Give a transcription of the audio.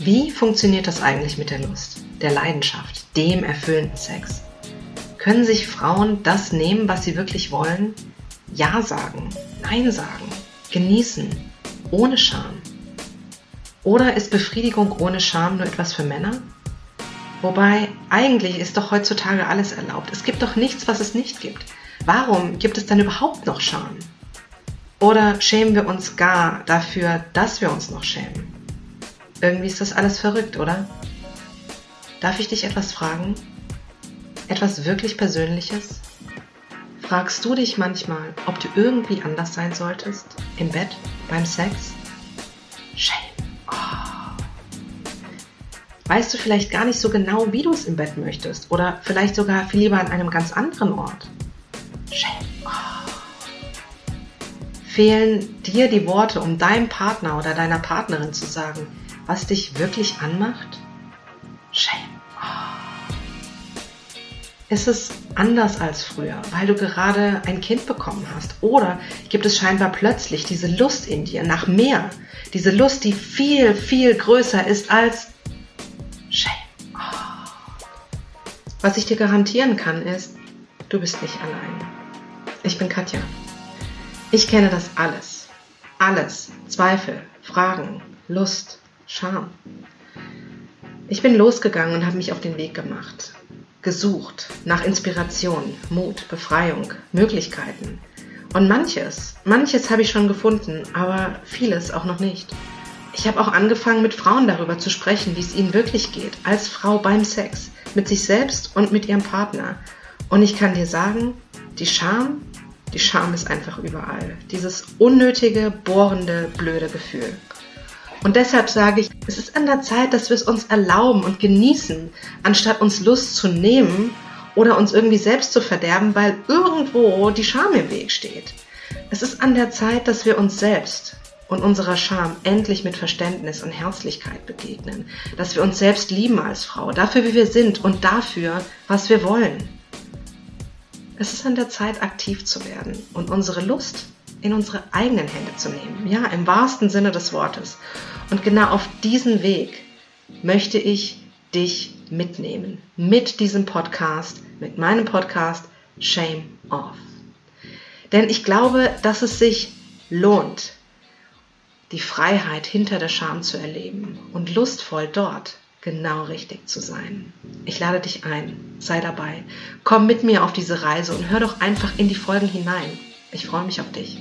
Wie funktioniert das eigentlich mit der Lust, der Leidenschaft, dem erfüllenden Sex? Können sich Frauen das nehmen, was sie wirklich wollen? Ja sagen, Nein sagen, genießen, ohne Scham. Oder ist Befriedigung ohne Scham nur etwas für Männer? Wobei, eigentlich ist doch heutzutage alles erlaubt. Es gibt doch nichts, was es nicht gibt. Warum gibt es dann überhaupt noch Scham? Oder schämen wir uns gar dafür, dass wir uns noch schämen? Irgendwie ist das alles verrückt, oder? Darf ich dich etwas fragen? Etwas wirklich Persönliches? Fragst du dich manchmal, ob du irgendwie anders sein solltest? Im Bett? Beim Sex? Shame. Oh. Weißt du vielleicht gar nicht so genau, wie du es im Bett möchtest? Oder vielleicht sogar viel lieber an einem ganz anderen Ort? Shame. Oh. Fehlen dir die Worte, um deinem Partner oder deiner Partnerin zu sagen, was dich wirklich anmacht? Shame. Oh. Ist es anders als früher, weil du gerade ein Kind bekommen hast? Oder gibt es scheinbar plötzlich diese Lust in dir nach mehr? Diese Lust, die viel, viel größer ist als Shame. Oh. Was ich dir garantieren kann, ist, du bist nicht allein. Ich bin Katja. Ich kenne das alles. Alles. Zweifel, Fragen, Lust, Scham. Ich bin losgegangen und habe mich auf den Weg gemacht. Gesucht nach Inspiration, Mut, Befreiung, Möglichkeiten. Und manches, manches habe ich schon gefunden, aber vieles auch noch nicht. Ich habe auch angefangen, mit Frauen darüber zu sprechen, wie es ihnen wirklich geht, als Frau beim Sex, mit sich selbst und mit ihrem Partner. Und ich kann dir sagen, die Scham, die Scham ist einfach überall. Dieses unnötige, bohrende, blöde Gefühl. Und deshalb sage ich, es ist an der Zeit, dass wir es uns erlauben und genießen, anstatt uns Lust zu nehmen oder uns irgendwie selbst zu verderben, weil irgendwo die Scham im Weg steht. Es ist an der Zeit, dass wir uns selbst und unserer Scham endlich mit Verständnis und Herzlichkeit begegnen, dass wir uns selbst lieben als Frau, dafür wie wir sind und dafür, was wir wollen. Es ist an der Zeit, aktiv zu werden und unsere Lust in unsere eigenen Hände zu nehmen. Ja, im wahrsten Sinne des Wortes. Und genau auf diesen Weg möchte ich dich mitnehmen. Mit diesem Podcast, mit meinem Podcast Shame Off. Denn ich glaube, dass es sich lohnt, die Freiheit hinter der Scham zu erleben und lustvoll dort genau richtig zu sein. Ich lade dich ein, sei dabei, komm mit mir auf diese Reise und hör doch einfach in die Folgen hinein. Ich freue mich auf dich.